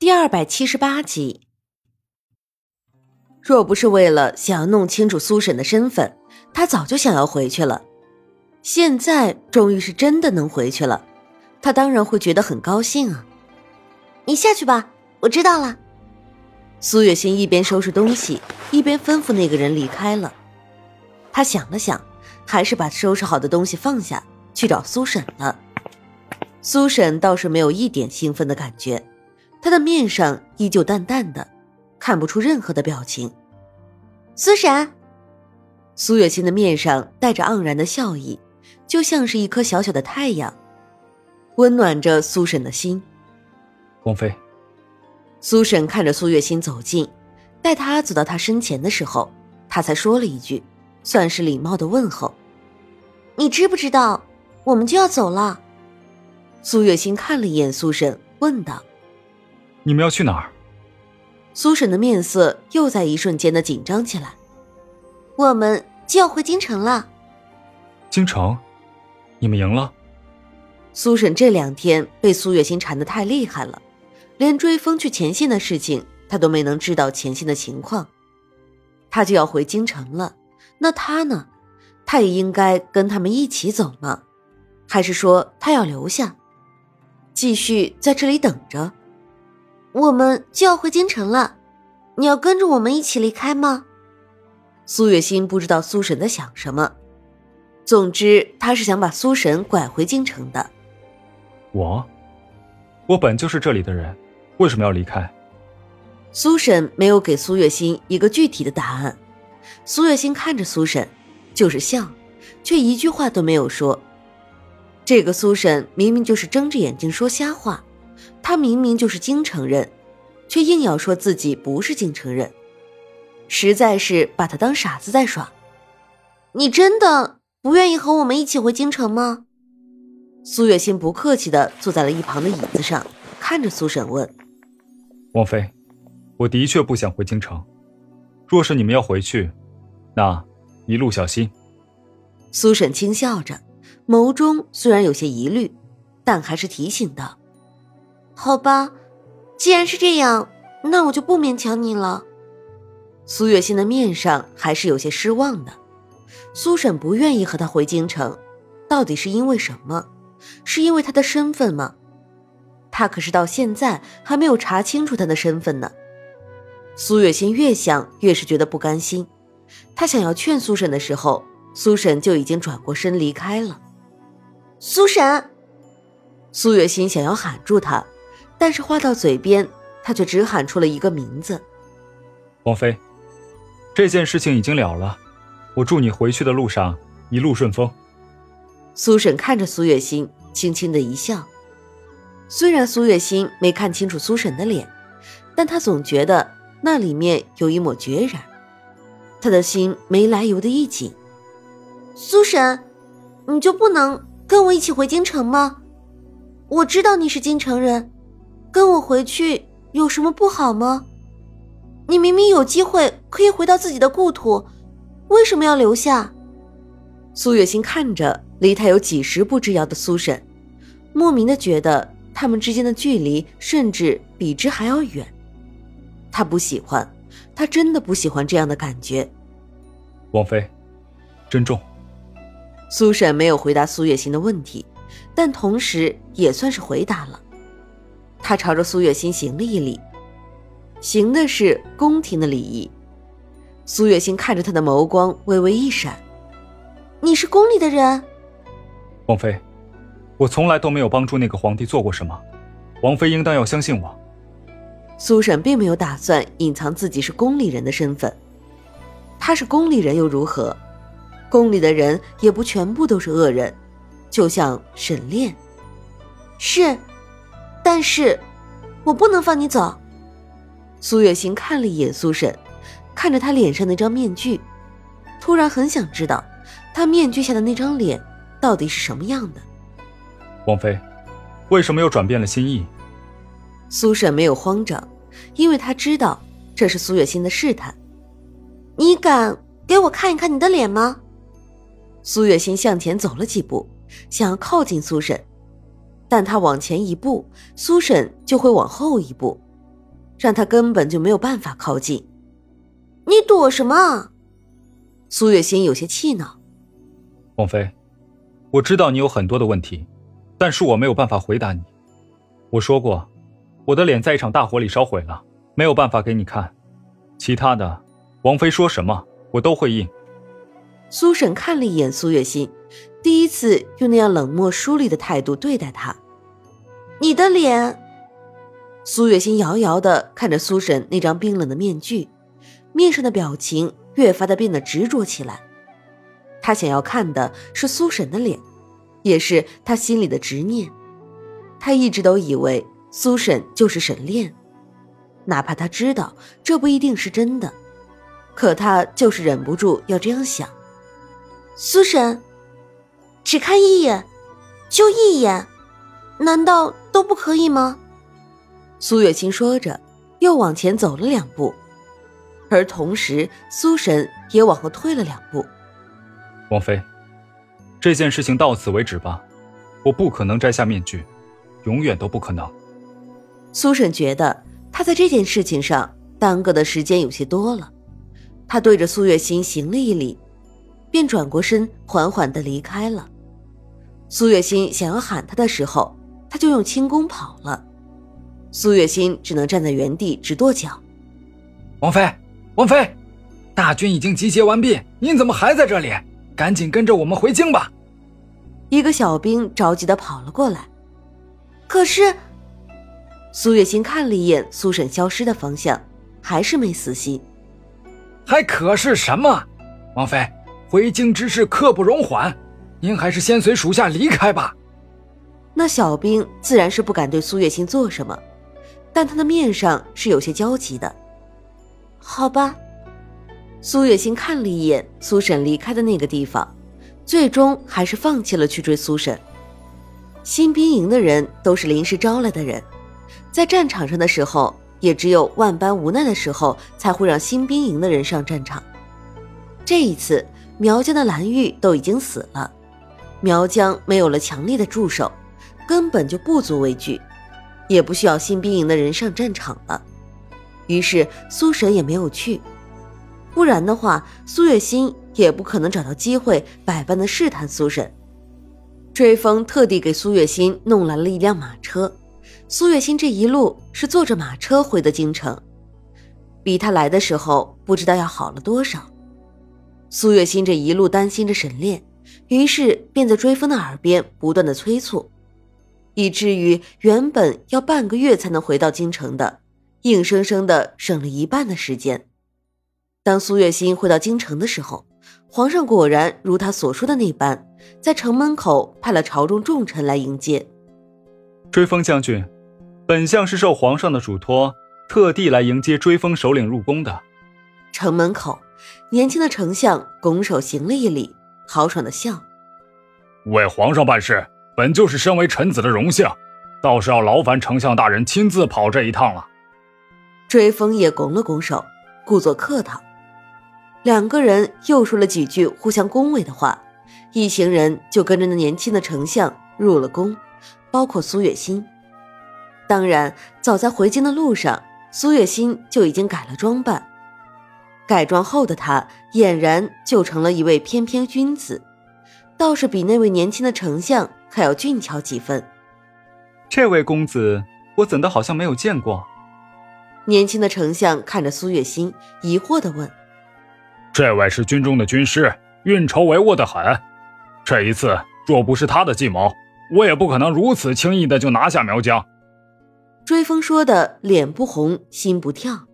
第二百七十八集。若不是为了想要弄清楚苏婶的身份，他早就想要回去了。现在终于是真的能回去了，他当然会觉得很高兴啊！你下去吧，我知道了。苏月心一边收拾东西，一边吩咐那个人离开了。他想了想，还是把收拾好的东西放下，去找苏婶了。苏婶倒是没有一点兴奋的感觉。他的面上依旧淡淡的，看不出任何的表情。苏婶，苏月心的面上带着盎然的笑意，就像是一颗小小的太阳，温暖着苏婶的心。王妃，苏婶看着苏月心走近，待他走到他身前的时候，他才说了一句，算是礼貌的问候：“你知不知道，我们就要走了？”苏月心看了一眼苏婶，问道。你们要去哪儿？苏婶的面色又在一瞬间的紧张起来。我们就要回京城了。京城？你们赢了？苏婶这两天被苏月心缠得太厉害了，连追风去前线的事情，她都没能知道前线的情况。他就要回京城了，那他呢？他也应该跟他们一起走吗？还是说他要留下，继续在这里等着？我们就要回京城了，你要跟着我们一起离开吗？苏月心不知道苏神在想什么，总之他是想把苏神拐回京城的。我，我本就是这里的人，为什么要离开？苏神没有给苏月心一个具体的答案。苏月心看着苏神，就是笑，却一句话都没有说。这个苏神明明就是睁着眼睛说瞎话。他明明就是京城人，却硬要说自己不是京城人，实在是把他当傻子在耍。你真的不愿意和我们一起回京城吗？苏月心不客气的坐在了一旁的椅子上，看着苏婶问：“王妃，我的确不想回京城。若是你们要回去，那一路小心。”苏婶轻笑着，眸中虽然有些疑虑，但还是提醒道。好吧，既然是这样，那我就不勉强你了。苏月心的面上还是有些失望的。苏婶不愿意和他回京城，到底是因为什么？是因为他的身份吗？他可是到现在还没有查清楚他的身份呢。苏月心越想越是觉得不甘心。他想要劝苏婶的时候，苏婶就已经转过身离开了。苏婶，苏月心想要喊住他。但是话到嘴边，他却只喊出了一个名字：“王妃，这件事情已经了了，我祝你回去的路上一路顺风。”苏婶看着苏月心，轻轻的一笑。虽然苏月心没看清楚苏婶的脸，但她总觉得那里面有一抹决然，她的心没来由的一紧。苏婶，你就不能跟我一起回京城吗？我知道你是京城人。跟我回去有什么不好吗？你明明有机会可以回到自己的故土，为什么要留下？苏月心看着离他有几十步之遥的苏婶，莫名的觉得他们之间的距离甚至比之还要远。他不喜欢，他真的不喜欢这样的感觉。王妃，珍重。苏婶没有回答苏月心的问题，但同时也算是回答了。他朝着苏月心行了一礼，行的是宫廷的礼仪。苏月心看着他的眸光微微一闪：“你是宫里的人？”王妃，我从来都没有帮助那个皇帝做过什么，王妃应当要相信我。苏婶并没有打算隐藏自己是宫里人的身份。他是宫里人又如何？宫里的人也不全部都是恶人，就像沈炼，是。但是，我不能放你走。苏月心看了一眼苏沈，看着他脸上那张面具，突然很想知道，他面具下的那张脸到底是什么样的。王妃，为什么又转变了心意？苏沈没有慌张，因为他知道这是苏月心的试探。你敢给我看一看你的脸吗？苏月心向前走了几步，想要靠近苏婶。但他往前一步，苏婶就会往后一步，让他根本就没有办法靠近。你躲什么？苏月心有些气恼。王妃，我知道你有很多的问题，但是我没有办法回答你。我说过，我的脸在一场大火里烧毁了，没有办法给你看。其他的，王妃说什么我都会应。苏婶看了一眼苏月心，第一次用那样冷漠疏离的态度对待他。你的脸。苏月心遥遥的看着苏婶那张冰冷的面具，面上的表情越发的变得执着起来。他想要看的是苏婶的脸，也是他心里的执念。他一直都以为苏婶就是沈炼，哪怕他知道这不一定是真的，可他就是忍不住要这样想。苏婶，只看一眼，就一眼，难道都不可以吗？苏月清说着，又往前走了两步，而同时，苏婶也往后退了两步。王妃，这件事情到此为止吧，我不可能摘下面具。永远都不可能。苏婶觉得他在这件事情上耽搁的时间有些多了，他对着苏月心行了一礼，便转过身，缓缓的离开了。苏月心想要喊他的时候，他就用轻功跑了。苏月心只能站在原地直跺脚。王妃，王妃，大军已经集结完毕，您怎么还在这里？赶紧跟着我们回京吧！一个小兵着急的跑了过来。可是，苏月心看了一眼苏婶消失的方向，还是没死心。还可是什么？王妃，回京之事刻不容缓，您还是先随属下离开吧。那小兵自然是不敢对苏月心做什么，但他的面上是有些焦急的。好吧。苏月心看了一眼苏婶离开的那个地方，最终还是放弃了去追苏婶。新兵营的人都是临时招来的人，在战场上的时候，也只有万般无奈的时候才会让新兵营的人上战场。这一次，苗疆的蓝玉都已经死了，苗疆没有了强力的助手，根本就不足为惧，也不需要新兵营的人上战场了。于是苏神也没有去，不然的话，苏月心也不可能找到机会百般的试探苏神。追风特地给苏月心弄来了一辆马车，苏月心这一路是坐着马车回的京城，比他来的时候不知道要好了多少。苏月心这一路担心着沈炼，于是便在追风的耳边不断的催促，以至于原本要半个月才能回到京城的，硬生生的省了一半的时间。当苏月心回到京城的时候。皇上果然如他所说的那般，在城门口派了朝中重臣来迎接。追风将军，本相是受皇上的嘱托，特地来迎接追风首领入宫的。城门口，年轻的丞相拱手行了一礼，豪爽的笑：“为皇上办事，本就是身为臣子的荣幸，倒是要劳烦丞相大人亲自跑这一趟了。”追风也拱了拱手，故作客套。两个人又说了几句互相恭维的话，一行人就跟着那年轻的丞相入了宫，包括苏月心。当然，早在回京的路上，苏月心就已经改了装扮。改装后的他俨然就成了一位翩翩君子，倒是比那位年轻的丞相还要俊俏几分。这位公子，我怎的好像没有见过？年轻的丞相看着苏月心，疑惑的问。这位是军中的军师，运筹帷幄的很。这一次若不是他的计谋，我也不可能如此轻易的就拿下苗疆。追风说的脸不红心不跳。